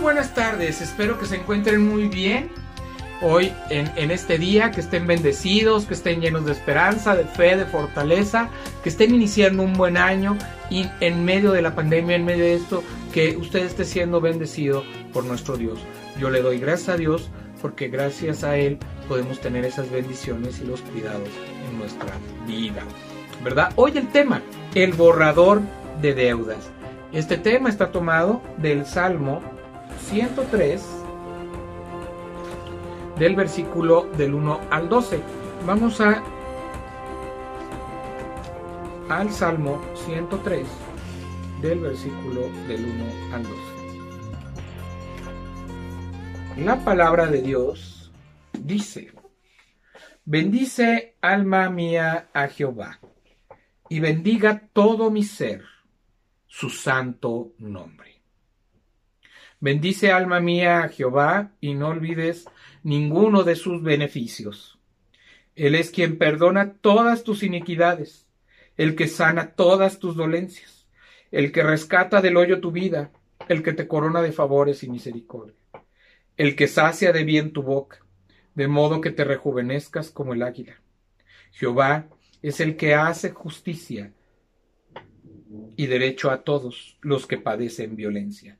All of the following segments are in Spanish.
buenas tardes, espero que se encuentren muy bien hoy en, este día, que estén bendecidos, que estén llenos de esperanza, de fe, de fortaleza, que estén iniciando un buen año y en medio de la pandemia, en medio de esto, que usted esté siendo bendecido por nuestro Dios. Yo le doy gracias a Dios porque gracias a Él podemos tener esas bendiciones y los cuidados en nuestra vida. ¿Verdad? Hoy el tema, el borrador de deudas. Este tema está tomado del Salmo 103, del versículo del 1 al 12. Vamos a al Salmo 103, del versículo del 1 al 12. La palabra de Dios dice, bendice alma mía a Jehová, y bendiga todo mi ser su santo nombre. Bendice alma mía a Jehová y no olvides ninguno de sus beneficios. Él es quien perdona todas tus iniquidades, el que sana todas tus dolencias, el que rescata del hoyo tu vida, el que te corona de favores y misericordia, el que sacia de bien tu boca, de modo que te rejuvenezcas como el águila. Jehová es el que hace justicia y derecho a todos los que padecen violencia.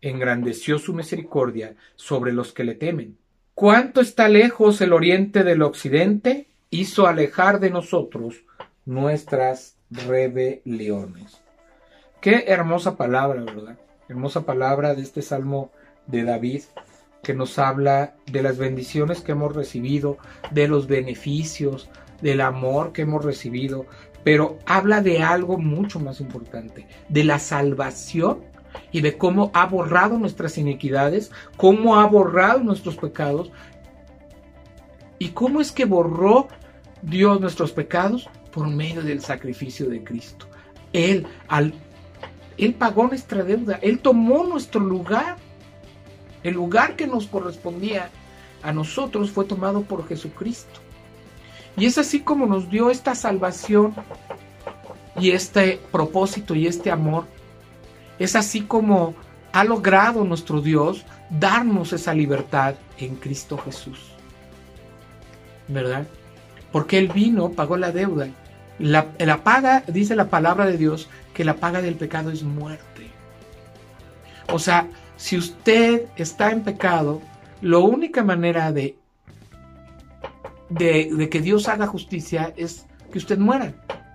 engrandeció su misericordia sobre los que le temen. Cuánto está lejos el oriente del occidente, hizo alejar de nosotros nuestras rebeliones. Qué hermosa palabra, ¿verdad? Hermosa palabra de este salmo de David que nos habla de las bendiciones que hemos recibido, de los beneficios, del amor que hemos recibido, pero habla de algo mucho más importante, de la salvación y de cómo ha borrado nuestras iniquidades, cómo ha borrado nuestros pecados y cómo es que borró Dios nuestros pecados por medio del sacrificio de Cristo. Él, al, él pagó nuestra deuda, Él tomó nuestro lugar. El lugar que nos correspondía a nosotros fue tomado por Jesucristo. Y es así como nos dio esta salvación y este propósito y este amor. Es así como ha logrado nuestro Dios darnos esa libertad en Cristo Jesús. ¿Verdad? Porque Él vino, pagó la deuda. La, paga, dice la palabra de Dios, que la paga del pecado es muerte. O sea, si usted está en pecado, la única manera de de, que Dios haga justicia es que usted muera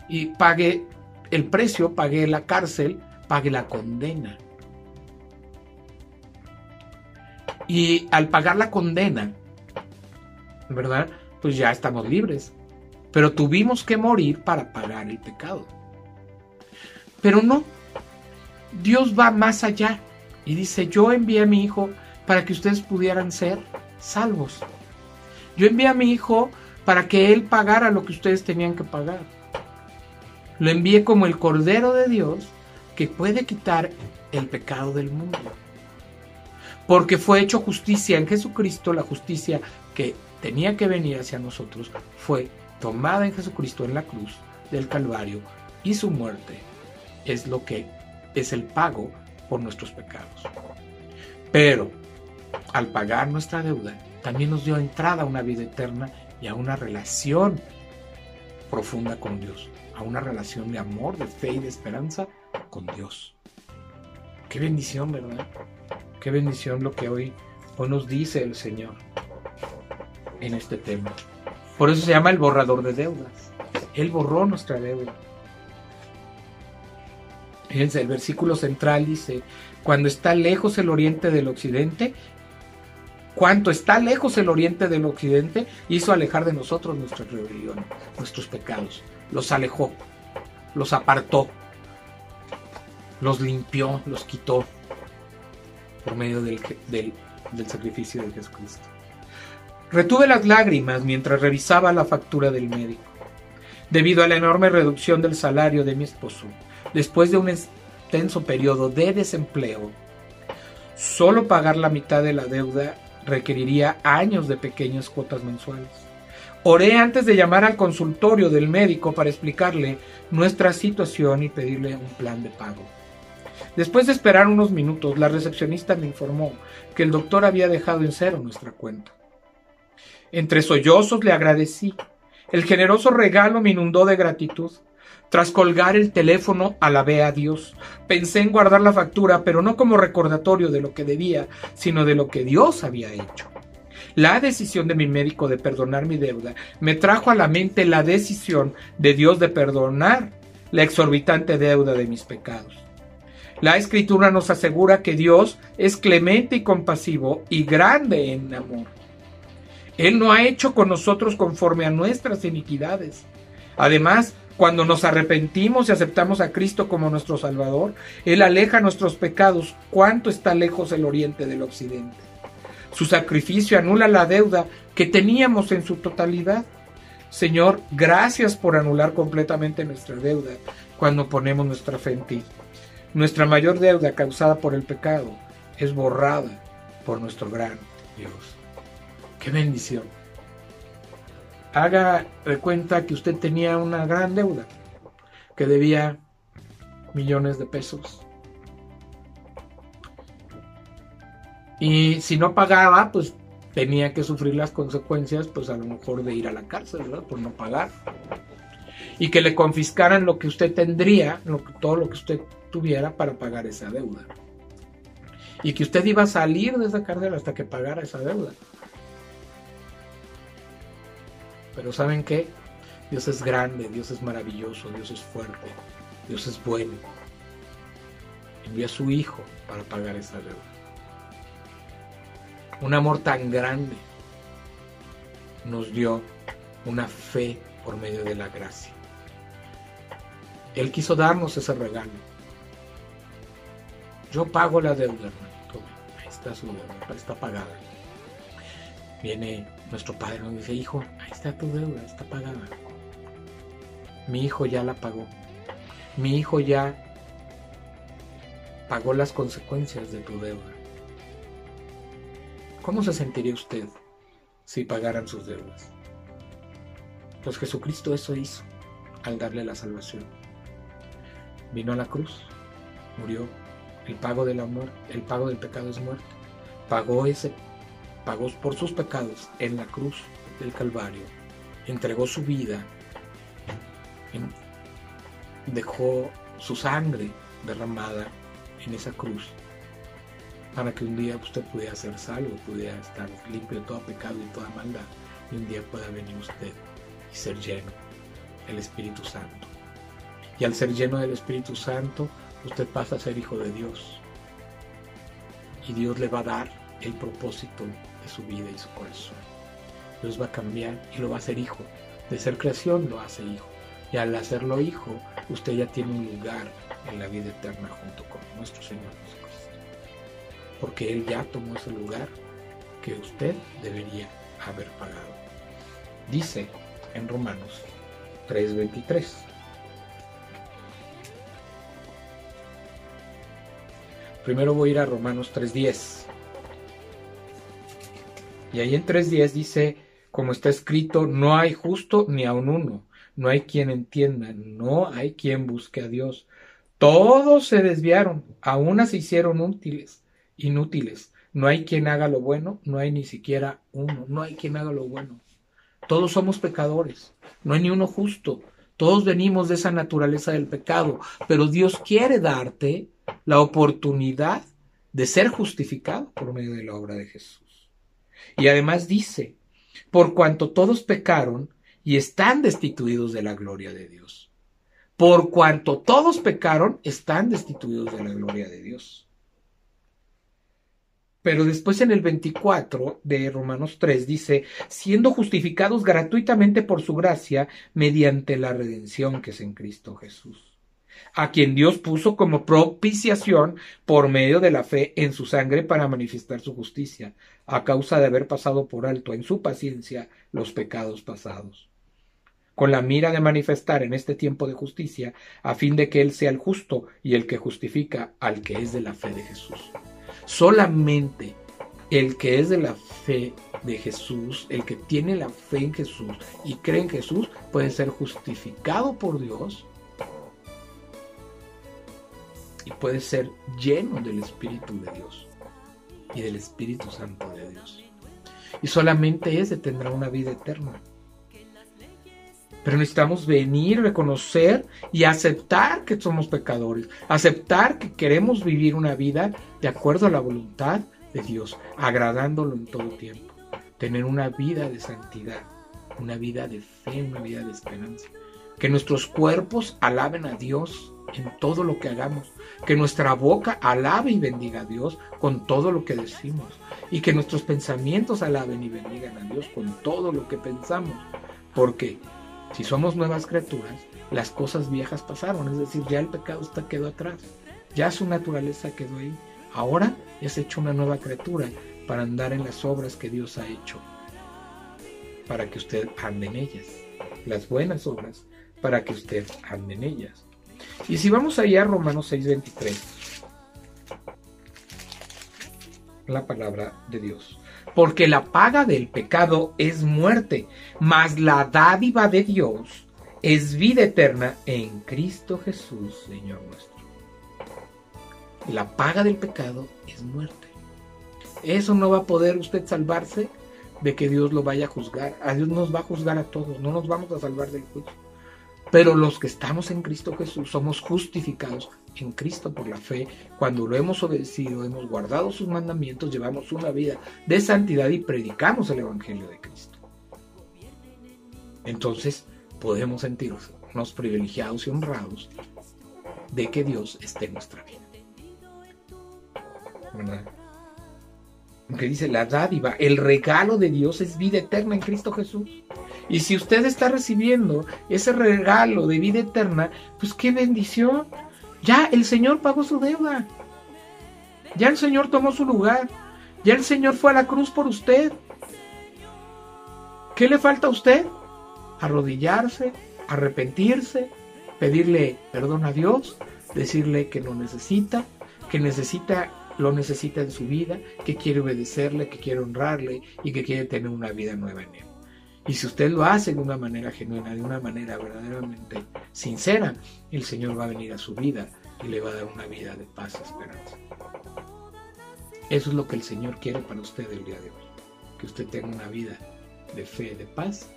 y pague el precio, pague la cárcel, pague la condena. Y al pagar la condena, ¿verdad? Pues ya estamos libres. Pero tuvimos que morir para pagar el pecado. Pero no. Dios va más allá y dice, yo envié a mi hijo para que ustedes pudieran ser salvos. Yo envié a mi hijo para que él pagara lo que ustedes tenían que pagar. Lo envié como el Cordero de Dios que puede quitar el pecado del mundo. Porque fue hecho justicia en Jesucristo, la justicia que tenía que venir hacia nosotros fue tomada en Jesucristo en la cruz del Calvario y su muerte es lo que es el pago por nuestros pecados. Pero al pagar nuestra deuda, también nos dio entrada a una vida eterna y a una relación profunda con Dios, a una relación de amor, de fe y de esperanza con Dios. Qué bendición, ¿verdad? Qué bendición lo que hoy, nos dice el Señor en este tema. Por eso se llama el borrador de deudas. Él borró nuestra deuda. Fíjense, el versículo central dice, cuando está lejos el oriente del occidente, cuanto está lejos el oriente del occidente, hizo alejar de nosotros nuestras rebeliones, nuestros pecados. Los alejó, los apartó, los limpió, los quitó por medio del, del sacrificio de Jesucristo. Retuve las lágrimas mientras revisaba la factura del médico. Debido a la enorme reducción del salario de mi esposo, después de un extenso periodo de desempleo, solo pagar la mitad de la deuda requeriría años de pequeñas cuotas mensuales. Oré antes de llamar al consultorio del médico para explicarle nuestra situación y pedirle un plan de pago. Después de esperar unos minutos, la recepcionista me informó que el doctor había dejado en cero nuestra cuenta. Entre sollozos le agradecí. El generoso regalo me inundó de gratitud. Tras colgar el teléfono, alabé a Dios. Pensé en guardar la factura, pero no como recordatorio de lo que debía, sino de lo que Dios había hecho. La decisión de mi médico de perdonar mi deuda me trajo a la mente la decisión de Dios de perdonar la exorbitante deuda de mis pecados. La escritura nos asegura que Dios es clemente y compasivo y grande en amor. Él no ha hecho con nosotros conforme a nuestras iniquidades. Además, cuando nos arrepentimos y aceptamos a Cristo como nuestro Salvador, Él aleja nuestros pecados. ¿Cuánto está lejos el oriente del occidente? Su sacrificio anula la deuda que teníamos en su totalidad. Señor, gracias por anular completamente nuestra deuda cuando ponemos nuestra fe en ti. Nuestra mayor deuda causada por el pecado es borrada por nuestro gran Dios. ¡Qué bendición! Haga de cuenta que usted tenía una gran deuda, que debía millones de pesos. Y si no pagaba, pues tenía que sufrir las consecuencias, pues a lo mejor de ir a la cárcel, ¿verdad? Por no pagar. Y que le confiscaran lo que usted tendría, lo todo lo que usted tuviera para pagar esa deuda. Y que usted iba a salir de esa cárcel hasta que pagara esa deuda. Pero ¿saben qué? Dios es grande, Dios es maravilloso, Dios es fuerte, Dios es bueno. Envió a su Hijo para pagar esa deuda. Un amor tan grande nos dio una fe por medio de la gracia. Él quiso darnos ese regalo. Yo pago la deuda, hermano. ahí está su deuda, está pagada. Viene nuestro padre nos dice, hijo, ahí está tu deuda, está pagada. Mi hijo ya la pagó. Mi hijo ya pagó las consecuencias de tu deuda. ¿Cómo se sentiría usted si pagaran sus deudas? Pues Jesucristo eso hizo al darle la salvación. Vino a la cruz, murió el pago el pago del pecado es muerte. Pagó ese, pagó por sus pecados en la cruz del Calvario. Entregó su vida. dejó su sangre derramada en esa cruz para que un día usted pudiera ser salvo, pudiera estar limpio de todo pecado y toda maldad, y un día pueda venir usted y ser lleno del Espíritu Santo. Y al ser lleno del Espíritu Santo, usted pasa a ser hijo de Dios. Y Dios le va a dar el propósito de su vida y su corazón. Dios va a cambiar y lo va a hacer hijo. De ser creación lo hace hijo. Y al hacerlo hijo, usted ya tiene un lugar en la vida eterna junto con nuestro Señor Jesucristo. Porque Él ya tomó ese lugar que usted debería haber pagado. Dice en Romanos 3:23. Primero voy a ir a Romanos 3.10. Y ahí en 3.10 dice, como está escrito, no hay justo ni aun uno, no hay quien entienda, no hay quien busque a Dios. Todos se desviaron, a una se hicieron útiles, inútiles. No hay quien haga lo bueno, no hay ni siquiera uno, no hay quien haga lo bueno. Todos somos pecadores, no hay ni uno justo. Todos venimos de esa naturaleza del pecado, pero Dios quiere darte la oportunidad de ser justificado por medio de la obra de Jesús. Y además dice, por cuanto todos pecaron y están destituidos de la gloria de Dios. Por cuanto todos pecaron, están destituidos de la gloria de Dios. Pero después en el 24 de Romanos 3 dice, siendo justificados gratuitamente por su gracia mediante la redención que es en Cristo Jesús a quien Dios puso como propiciación por medio de la fe en su sangre para manifestar su justicia, a causa de haber pasado por alto en su paciencia los pecados pasados, con la mira de manifestar en este tiempo de justicia, a fin de que Él sea el justo y el que justifica al que es de la fe de Jesús. Solamente el que es de la fe de Jesús, el que tiene la fe en Jesús y cree en Jesús, puede ser justificado por Dios y puede ser lleno del Espíritu de Dios y del Espíritu Santo de Dios. Y solamente ese tendrá una vida eterna. Pero necesitamos venir, reconocer y aceptar que somos pecadores, aceptar que queremos vivir una vida de acuerdo a la voluntad de Dios, agradándolo en todo tiempo, tener una vida de santidad, una vida de fe, una vida de esperanza. Que nuestros cuerpos alaben a Dios en todo lo que hagamos. Que nuestra boca alabe y bendiga a Dios con todo lo que decimos. Y que nuestros pensamientos alaben y bendigan a Dios con todo lo que pensamos. Porque si somos nuevas criaturas, las cosas viejas pasaron. Es decir, ya el pecado está quedó atrás. Ya su naturaleza quedó ahí. Ahora es hecho una nueva criatura para andar en las obras que Dios ha hecho. Para que usted ande en ellas. Las buenas obras para que usted ande en ellas. Y si vamos allá a Romanos 6:23, la palabra de Dios. Porque la paga del pecado es muerte, mas la dádiva de Dios es vida eterna en Cristo Jesús, Señor nuestro. La paga del pecado es muerte. Eso no va a poder usted salvarse de que Dios lo vaya a juzgar. A Dios nos va a juzgar a todos, no nos vamos a salvar del juicio. Pero los que estamos en Cristo Jesús somos justificados en Cristo por la fe. Cuando lo hemos obedecido, hemos guardado sus mandamientos, llevamos una vida de santidad y predicamos el Evangelio de Cristo. Entonces podemos sentirnos privilegiados y honrados de que Dios esté en nuestra vida. ¿Verdad? que dice la dádiva, el regalo de Dios es vida eterna en Cristo Jesús. Y si usted está recibiendo ese regalo de vida eterna, pues qué bendición. Ya el Señor pagó su deuda. Ya el Señor tomó su lugar. Ya el Señor fue a la cruz por usted. ¿Qué le falta a usted? Arrodillarse, arrepentirse, pedirle perdón a Dios, decirle que lo necesita, que necesita lo necesita en su vida, que quiere obedecerle, que quiere honrarle y que quiere tener una vida nueva en él. Y si usted lo hace de una manera genuina, de una manera verdaderamente sincera, el Señor va a venir a su vida y le va a dar una vida de paz y esperanza. Eso es lo que el Señor quiere para usted el día de hoy. Que usted tenga una vida de fe, de paz,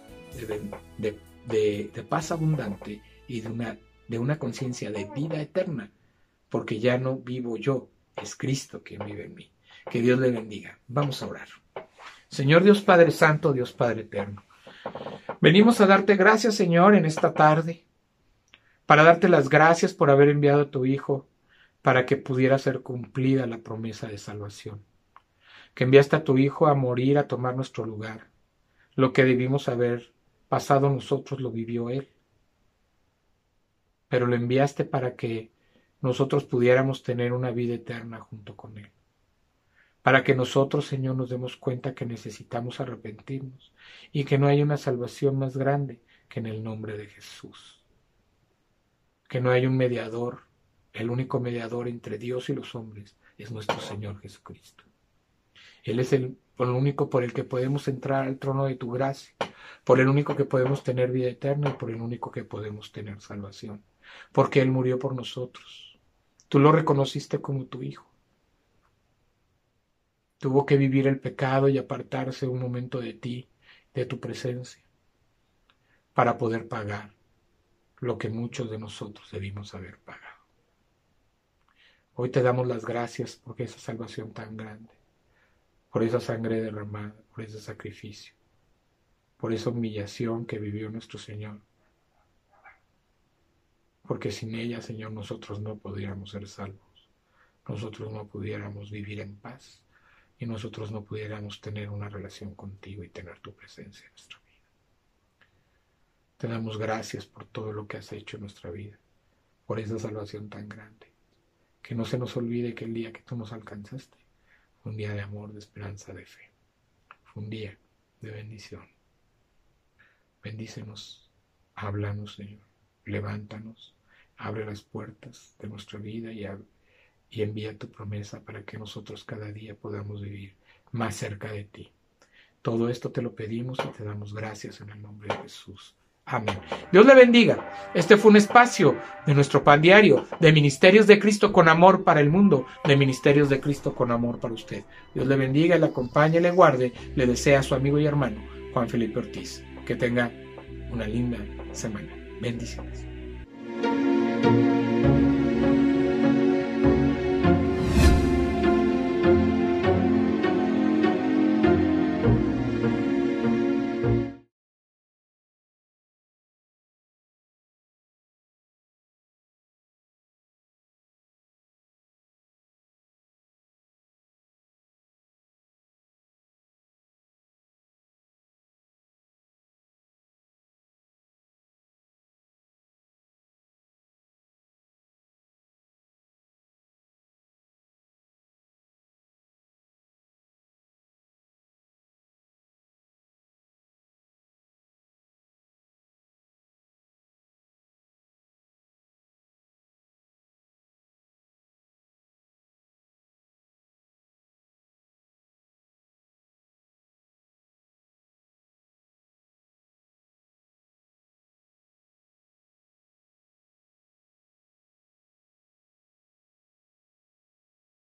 de, de paz abundante y de una, de una conciencia de vida eterna. Porque ya no vivo yo, es Cristo quien vive en mí. Que Dios le bendiga. Vamos a orar. Señor Dios Padre Santo, Dios Padre Eterno. Venimos a darte gracias, Señor, en esta tarde, para darte las gracias por haber enviado a tu Hijo para que pudiera ser cumplida la promesa de salvación. Que enviaste a tu Hijo a morir, a tomar nuestro lugar. Lo que debimos haber pasado nosotros lo vivió Él. Pero lo enviaste para que nosotros pudiéramos tener una vida eterna junto con Él. Para que nosotros, Señor, nos demos cuenta que necesitamos arrepentirnos y que no hay una salvación más grande que en el nombre de Jesús. Que no hay un mediador, el único mediador entre Dios y los hombres es nuestro Señor Jesucristo. Él es el, el único por el que podemos entrar al trono de tu gracia, por el único que podemos tener vida eterna y por el único que podemos tener salvación, porque Él murió por nosotros Tú lo reconociste como tu hijo. Tuvo que vivir el pecado y apartarse un momento de ti, de tu presencia, para poder pagar lo que muchos de nosotros debimos haber pagado. Hoy te damos las gracias por esa salvación tan grande, por esa sangre derramada, por ese sacrificio, por esa humillación que vivió nuestro Señor. Porque sin ella, Señor, nosotros no podríamos ser salvos, nosotros no pudiéramos vivir en paz y nosotros no pudiéramos tener una relación contigo y tener tu presencia en nuestra vida. Te damos gracias por todo lo que has hecho en nuestra vida, por esa salvación tan grande. Que no se nos olvide que el día que tú nos alcanzaste fue un día de amor, de esperanza, de fe. Fue un día de bendición. Bendícenos, háblanos, Señor, levántanos, abre las puertas de nuestra vida y, y envía tu promesa para que nosotros cada día podamos vivir más cerca de ti. Todo esto te lo pedimos y te damos gracias en el nombre de Jesús. Amén. Dios le bendiga. Este fue un espacio de nuestro pan diario, de Ministerios de Cristo con amor para el mundo, de Ministerios de Cristo con amor para usted. Dios le bendiga, le acompañe, le guarde, le desea a su amigo y hermano Juan Felipe Ortiz. Que tenga una linda semana. Bendiciones.